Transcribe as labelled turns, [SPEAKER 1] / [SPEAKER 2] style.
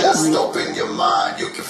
[SPEAKER 1] Just open your mind. You can